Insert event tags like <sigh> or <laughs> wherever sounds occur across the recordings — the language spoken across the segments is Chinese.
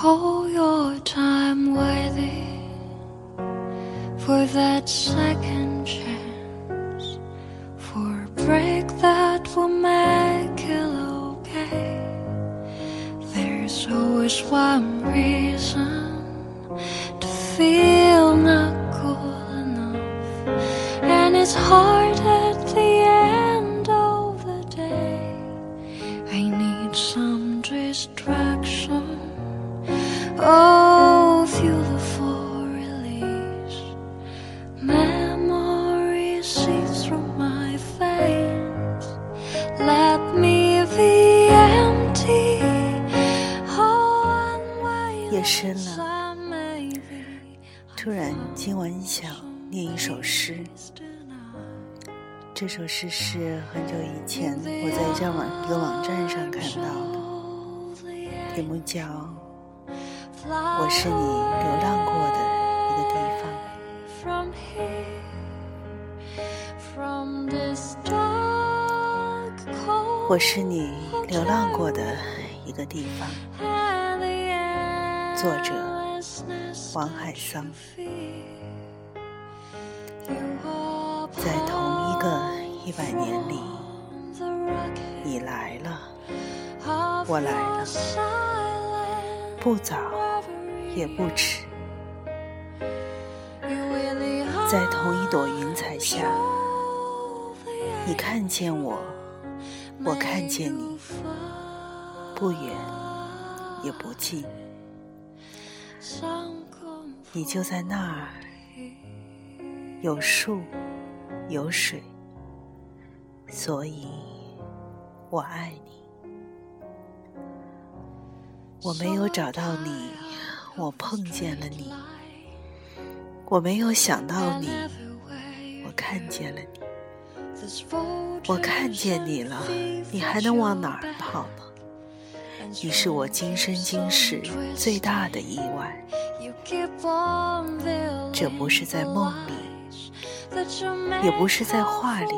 后。She's from my face。Let me be empty。夜深了，突然今晚想念一首诗。这首诗是很久以前我在一个网站上看到的，题目叫《我是你流浪过》。我是你流浪过的一个地方。作者：王海桑。在同一个一百年里，你来了，我来了，不早也不迟。在同一朵云彩下，你看见我。我看见你，不远也不近，你就在那儿，有树，有水，所以我爱你。我没有找到你，我碰见了你；我没有想到你，我看见了你。我看见你了，你还能往哪儿跑呢？你是我今生今世最大的意外。这不是在梦里，也不是在画里。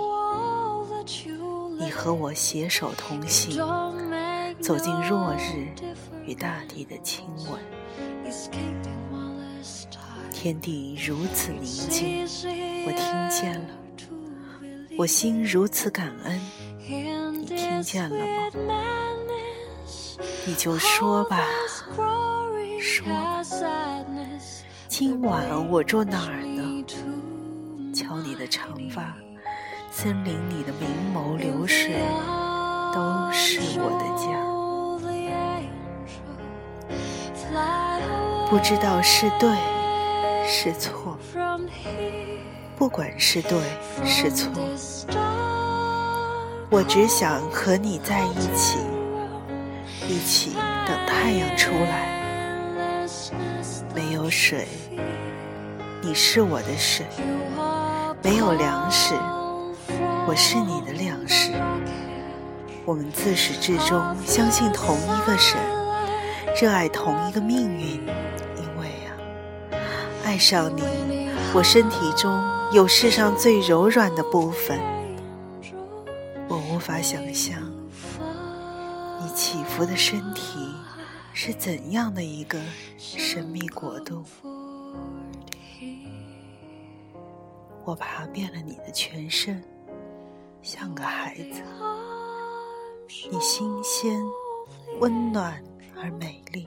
你和我携手同行，走进落日与大地的亲吻。天地如此宁静，我听见了，我心如此感恩。你听见了吗？你就说吧，说吧，今晚我住哪儿呢？瞧你的长发，森林里的明眸流水，都是我的家。不知道是对是错，不管是对是错，我只想和你在一起，一起等太阳出来。没有水，你是我的水；没有粮食，我是你的粮食。我们自始至终相信同一个神，热爱同一个命运。因为啊，爱上你，我身体中有世上最柔软的部分。我无法想象你起伏的身体是怎样的一个神秘国度。我爬遍了你的全身，像个孩子。你新鲜、温暖而美丽。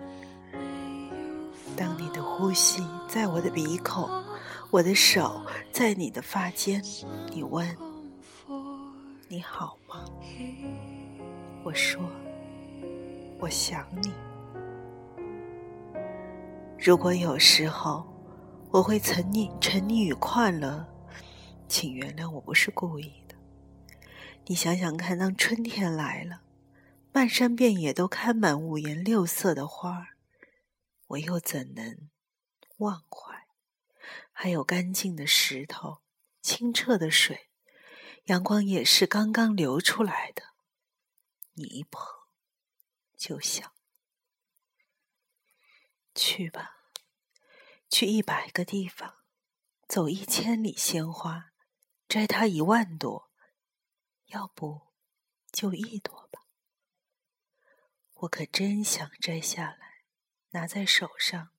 当你的呼吸在我的鼻孔，我的手在你的发间，你问：“你好吗？”我说：“我想你。”如果有时候我会沉溺沉溺于快乐，请原谅我不是故意的。你想想看，当春天来了，漫山遍野都开满五颜六色的花儿，我又怎能忘怀？还有干净的石头，清澈的水，阳光也是刚刚流出来的，你一碰就想。去吧，去一百个地方，走一千里鲜花，摘它一万朵，要不就一朵吧。我可真想摘下来，拿在手上。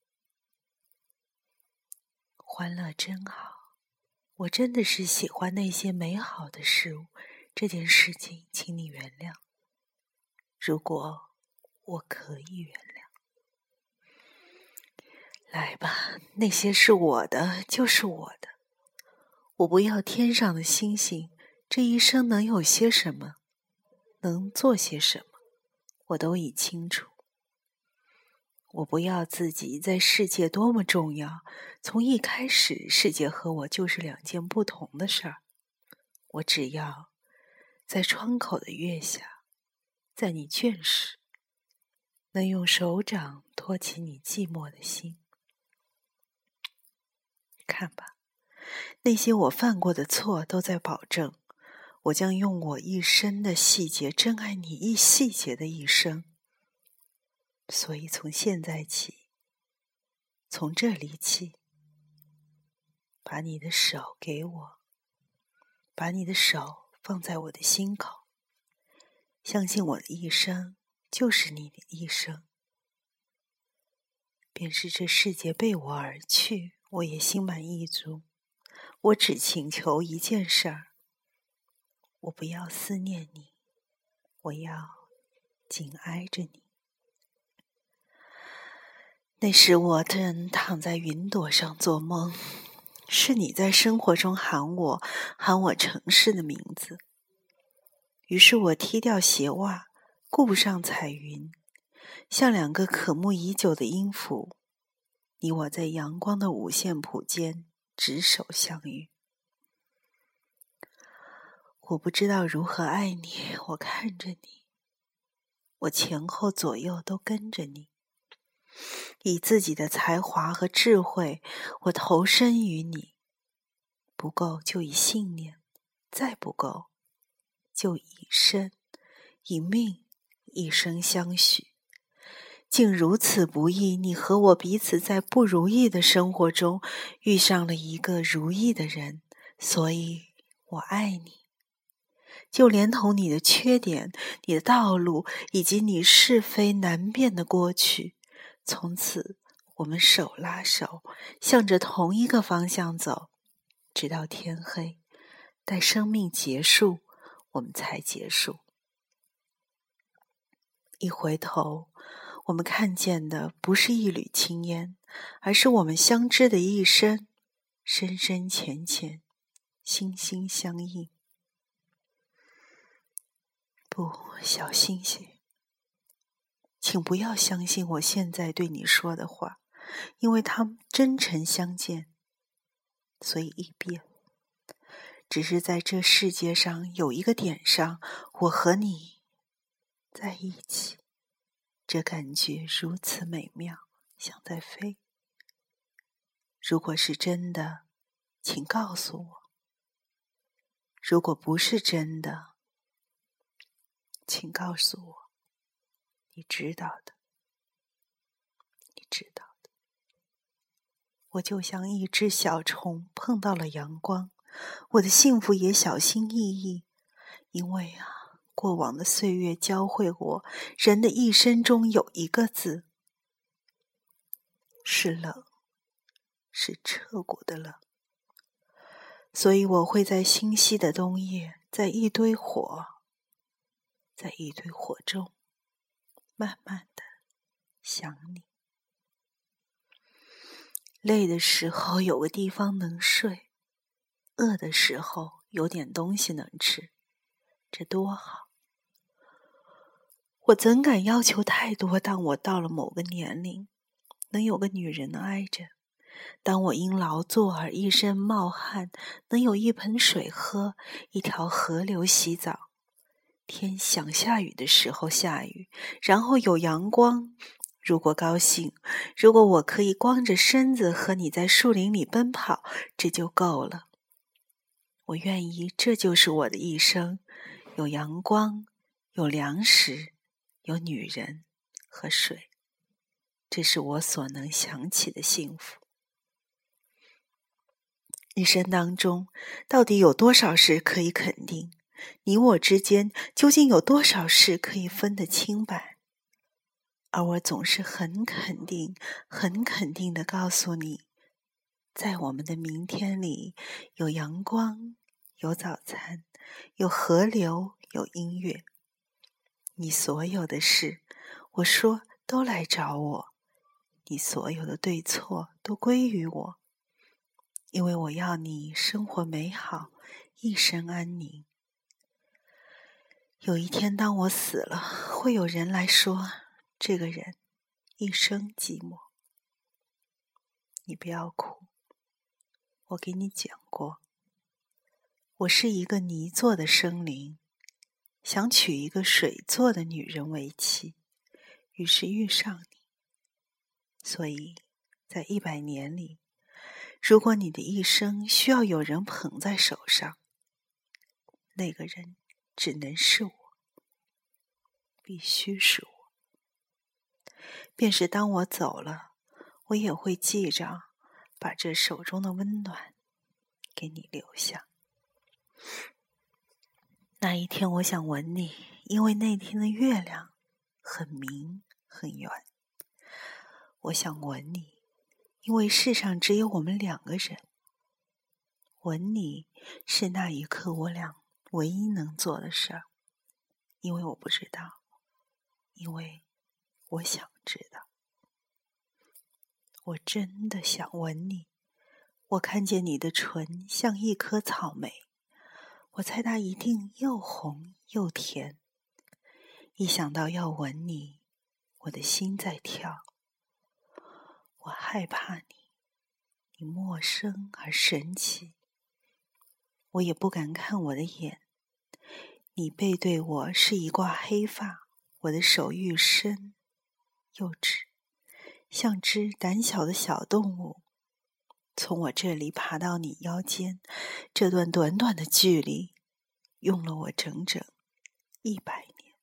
欢乐真好，我真的是喜欢那些美好的事物。这件事情，请你原谅。如果我可以原谅，来吧，那些是我的，就是我的。我不要天上的星星，这一生能有些什么，能做些什么，我都已清楚。我不要自己在世界多么重要，从一开始，世界和我就是两件不同的事儿。我只要在窗口的月下，在你倦时，能用手掌托起你寂寞的心。看吧，那些我犯过的错，都在保证，我将用我一生的细节，珍爱你一细节的一生。所以，从现在起，从这里起，把你的手给我，把你的手放在我的心口，相信我的一生就是你的一生，便是这世界背我而去，我也心满意足。我只请求一件事儿：我不要思念你，我要紧挨着你。那时我正躺在云朵上做梦，是你在生活中喊我，喊我城市的名字。于是我踢掉鞋袜，顾不上彩云，像两个渴慕已久的音符，你我在阳光的五线谱间执手相遇。我不知道如何爱你，我看着你，我前后左右都跟着你。以自己的才华和智慧，我投身于你。不够就以信念，再不够就以身、以命一生相许。竟如此不易，你和我彼此在不如意的生活中遇上了一个如意的人，所以我爱你。就连同你的缺点、你的道路以及你是非难辨的过去。从此，我们手拉手，向着同一个方向走，直到天黑。待生命结束，我们才结束。一回头，我们看见的不是一缕青烟，而是我们相知的一生，深深浅浅，心心相印。不，小星星。请不要相信我现在对你说的话，因为他们真诚相见，所以易变。只是在这世界上有一个点上，我和你在一起，这感觉如此美妙，像在飞。如果是真的，请告诉我；如果不是真的，请告诉我。你知道的，你知道的。我就像一只小虫碰到了阳光，我的幸福也小心翼翼，因为啊，过往的岁月教会我，人的一生中有一个字是冷，是彻骨的冷。所以我会在星稀的冬夜，在一堆火，在一堆火中。慢慢的想你，累的时候有个地方能睡，饿的时候有点东西能吃，这多好！我怎敢要求太多？当我到了某个年龄，能有个女人挨着；当我因劳作而一身冒汗，能有一盆水喝，一条河流洗澡。天想下雨的时候下雨，然后有阳光。如果高兴，如果我可以光着身子和你在树林里奔跑，这就够了。我愿意，这就是我的一生：有阳光，有粮食，有女人和水。这是我所能想起的幸福。一生当中，到底有多少事可以肯定？你我之间究竟有多少事可以分得清白？而我总是很肯定、很肯定的告诉你，在我们的明天里，有阳光，有早餐，有河流，有音乐。你所有的事，我说都来找我；你所有的对错，都归于我。因为我要你生活美好，一生安宁。有一天，当我死了，会有人来说，这个人一生寂寞。你不要哭，我给你讲过，我是一个泥做的生灵，想娶一个水做的女人为妻，于是遇上你。所以在一百年里。如果你的一生需要有人捧在手上，那个人只能是我，必须是我。便是当我走了，我也会记着，把这手中的温暖给你留下。那一天，我想吻你，因为那天的月亮很明很圆。我想吻你。因为世上只有我们两个人，吻你是那一刻我俩唯一能做的事儿。因为我不知道，因为我想知道，我真的想吻你。我看见你的唇像一颗草莓，我猜它一定又红又甜。一想到要吻你，我的心在跳。我害怕你，你陌生而神奇。我也不敢看我的眼，你背对我是一挂黑发，我的手愈深又直，像只胆小的小动物，从我这里爬到你腰间。这段短短的距离，用了我整整一百年。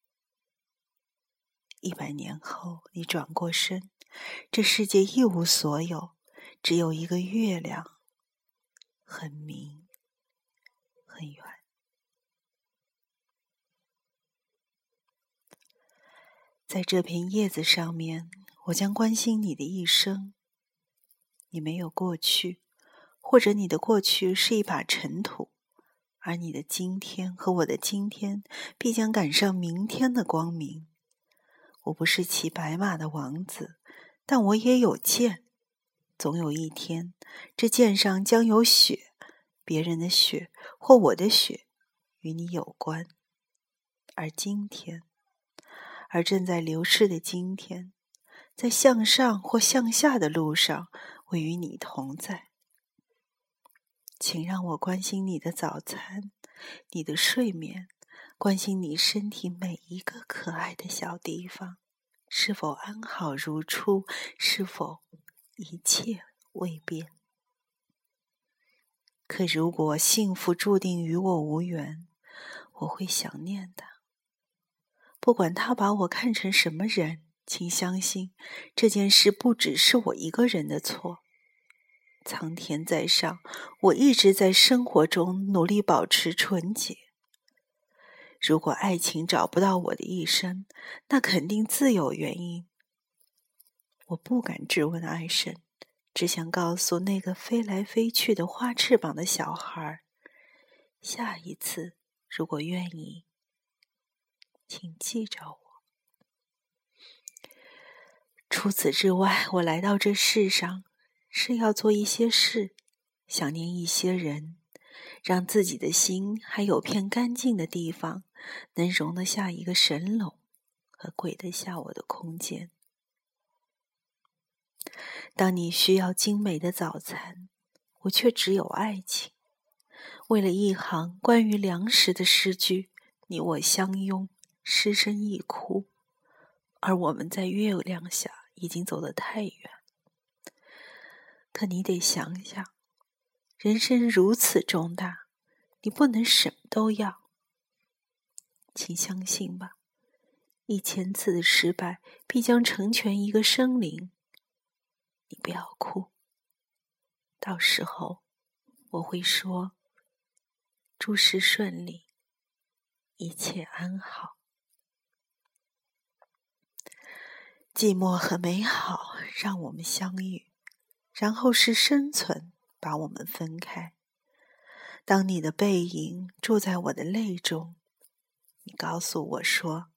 一百年后，你转过身。这世界一无所有，只有一个月亮，很明，很圆。在这片叶子上面，我将关心你的一生。你没有过去，或者你的过去是一把尘土，而你的今天和我的今天，必将赶上明天的光明。我不是骑白马的王子。但我也有剑，总有一天，这剑上将有血，别人的血或我的血，与你有关。而今天，而正在流逝的今天，在向上或向下的路上，我与你同在。请让我关心你的早餐，你的睡眠，关心你身体每一个可爱的小地方。是否安好如初？是否一切未变？可如果幸福注定与我无缘，我会想念的。不管他把我看成什么人，请相信这件事不只是我一个人的错。苍天在上，我一直在生活中努力保持纯洁。如果爱情找不到我的一生，那肯定自有原因。我不敢质问爱神，只想告诉那个飞来飞去的花翅膀的小孩：下一次，如果愿意，请记着我。除此之外，我来到这世上是要做一些事，想念一些人。让自己的心还有片干净的地方，能容得下一个神龙和鬼得下我的空间。当你需要精美的早餐，我却只有爱情。为了一行关于粮食的诗句，你我相拥，失声一哭。而我们在月亮下已经走得太远。可你得想想。人生如此重大，你不能什么都要。请相信吧，一千次的失败必将成全一个生灵。你不要哭，到时候我会说：诸事顺利，一切安好。寂寞和美好让我们相遇，然后是生存把我们分开。当你的背影住在我的泪中，你告诉我说：“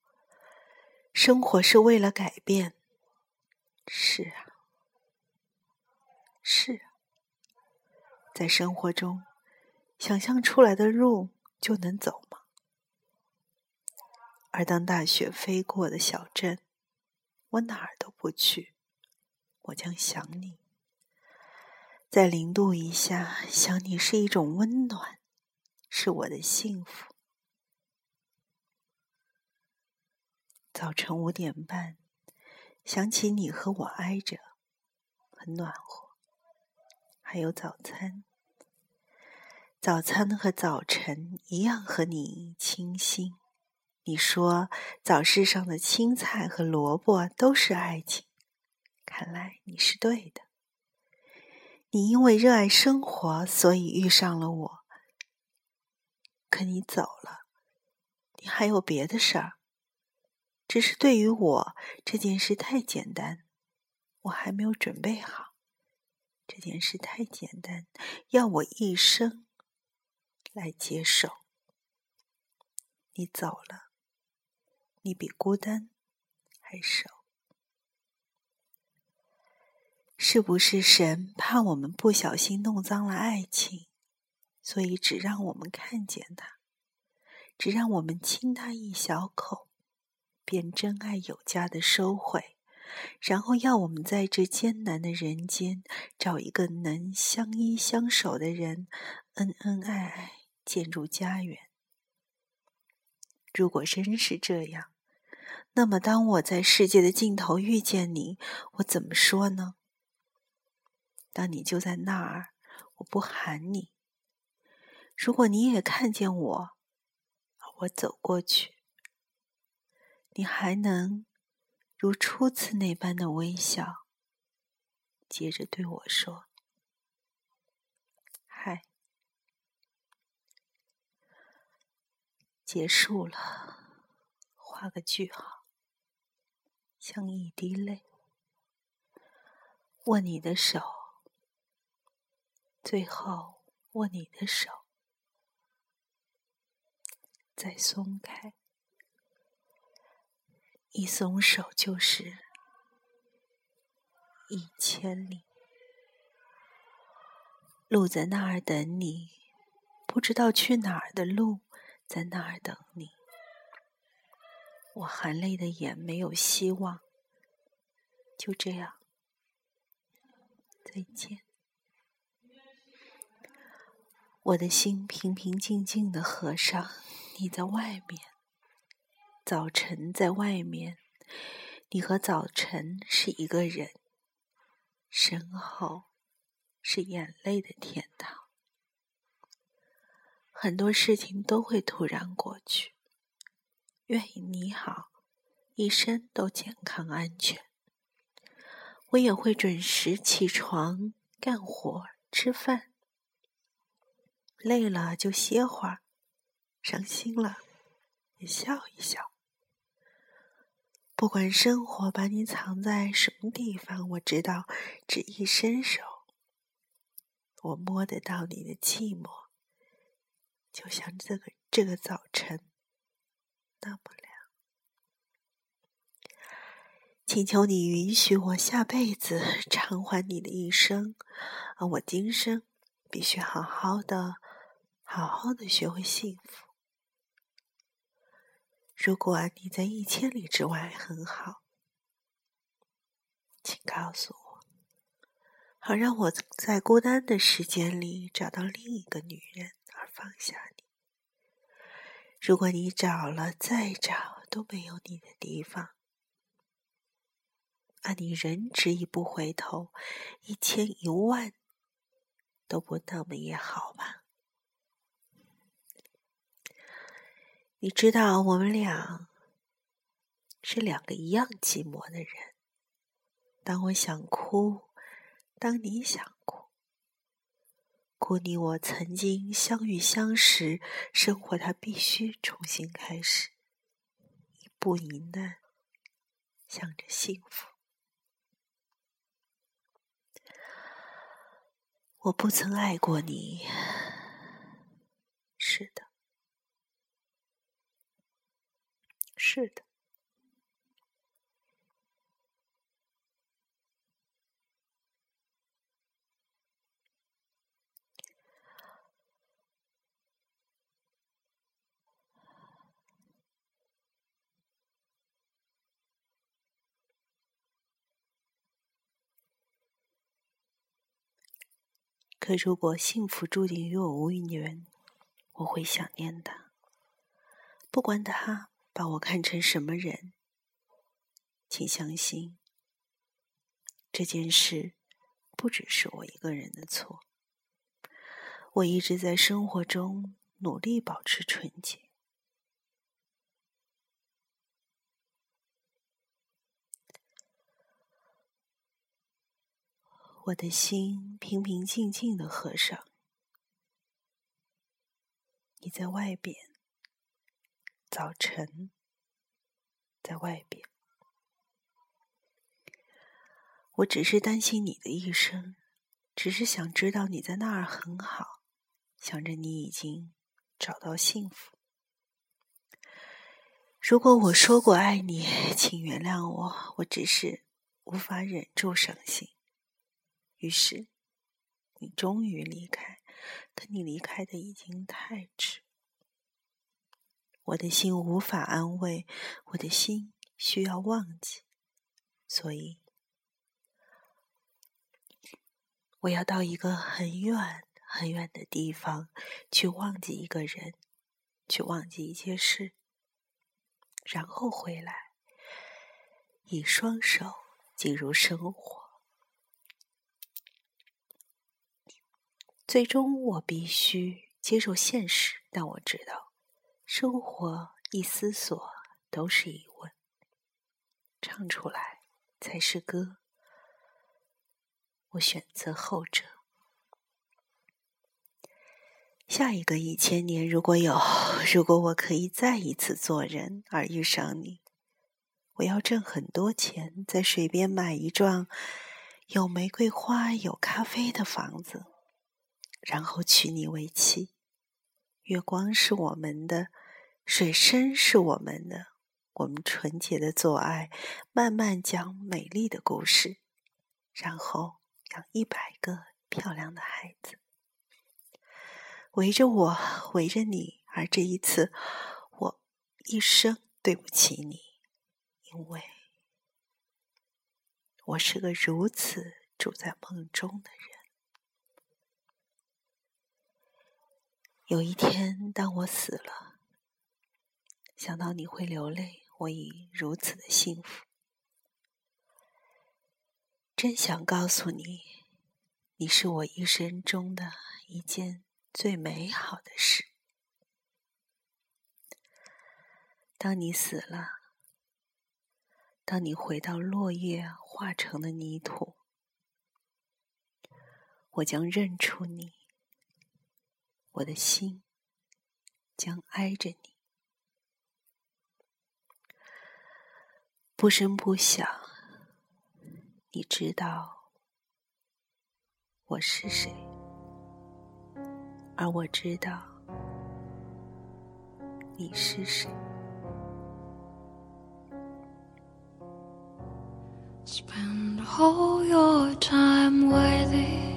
生活是为了改变。”是啊，是啊，在生活中，想象出来的路就能走吗？而当大雪飞过的小镇，我哪儿都不去，我将想你。在零度以下，想你是一种温暖，是我的幸福。早晨五点半，想起你和我挨着，很暖和。还有早餐，早餐和早晨一样和你清新。你说早市上的青菜和萝卜都是爱情，看来你是对的。你因为热爱生活，所以遇上了我。可你走了，你还有别的事儿。只是对于我这件事太简单，我还没有准备好。这件事太简单，要我一生来接受。你走了。你比孤单还少，是不是神怕我们不小心弄脏了爱情，所以只让我们看见它，只让我们亲它一小口，便真爱有加的收回，然后要我们在这艰难的人间找一个能相依相守的人，恩恩爱爱建筑家园。如果真是这样。那么，当我在世界的尽头遇见你，我怎么说呢？当你就在那儿，我不喊你。如果你也看见我，我走过去，你还能如初次那般的微笑，接着对我说：“嗨，结束了，画个句号。”像一滴泪，握你的手，最后握你的手，再松开，一松手就是一千里。路在那儿等你，不知道去哪儿的路在那儿等你。我含泪的眼没有希望，就这样，再见。我的心平平静静的合上，你在外面，早晨在外面，你和早晨是一个人，身后是眼泪的天堂。很多事情都会突然过去。愿你好，一生都健康安全。我也会准时起床干活吃饭，累了就歇会儿，伤心了也笑一笑。不管生活把你藏在什么地方，我知道，只一伸手，我摸得到你的寂寞，就像这个这个早晨。那么亮，请求你允许我下辈子 <laughs> 偿还你的一生，而我今生必须好好的、好好的学会幸福。如果你在一千里之外很好，请告诉我，好让我在孤单的时间里找到另一个女人而放下你。如果你找了再找都没有你的地方，而你仍执意不回头，一千一万都不那么也好吧？你知道我们俩是两个一样寂寞的人。当我想哭，当你想故。你我曾经相遇相识，生活它必须重新开始，一步一难，向着幸福。我不曾爱过你，是的，是的。可如果幸福注定与我无缘，我会想念的。不管他把我看成什么人，请相信，这件事不只是我一个人的错。我一直在生活中努力保持纯洁。我的心平平静静的合上，你在外边，早晨在外边，我只是担心你的一生，只是想知道你在那儿很好，想着你已经找到幸福。如果我说过爱你，请原谅我，我只是无法忍住伤心。于是，你终于离开，可你离开的已经太迟。我的心无法安慰，我的心需要忘记，所以我要到一个很远很远的地方去忘记一个人，去忘记一件事，然后回来，以双手进入生活。最终，我必须接受现实，但我知道，生活一思索都是疑问，唱出来才是歌。我选择后者。下一个一千年，如果有，<laughs> 如果我可以再一次做人而遇上你，我要挣很多钱，在水边买一幢有玫瑰花、有咖啡的房子。然后娶你为妻，月光是我们的，水深是我们的，我们纯洁的做爱，慢慢讲美丽的故事，然后养一百个漂亮的孩子，围着我，围着你，而这一次，我一生对不起你，因为我是个如此住在梦中的人。有一天，当我死了，想到你会流泪，我已如此的幸福。真想告诉你，你是我一生中的一件最美好的事。当你死了，当你回到落叶化成的泥土，我将认出你。我的心将挨着你，不声不响。你知道我是谁，而我知道你是谁。Spend all your time waiting.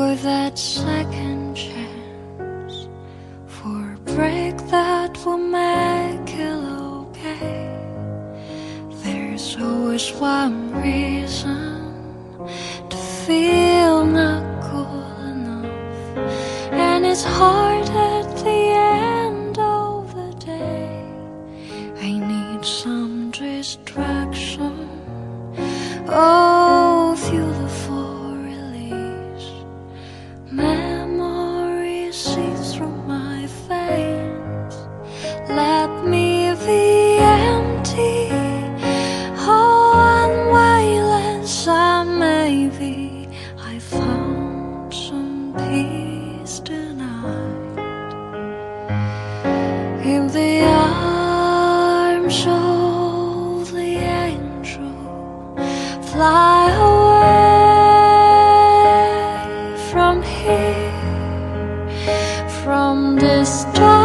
For that second chance, for a break that will make it okay. There's always one reason to feel not stars.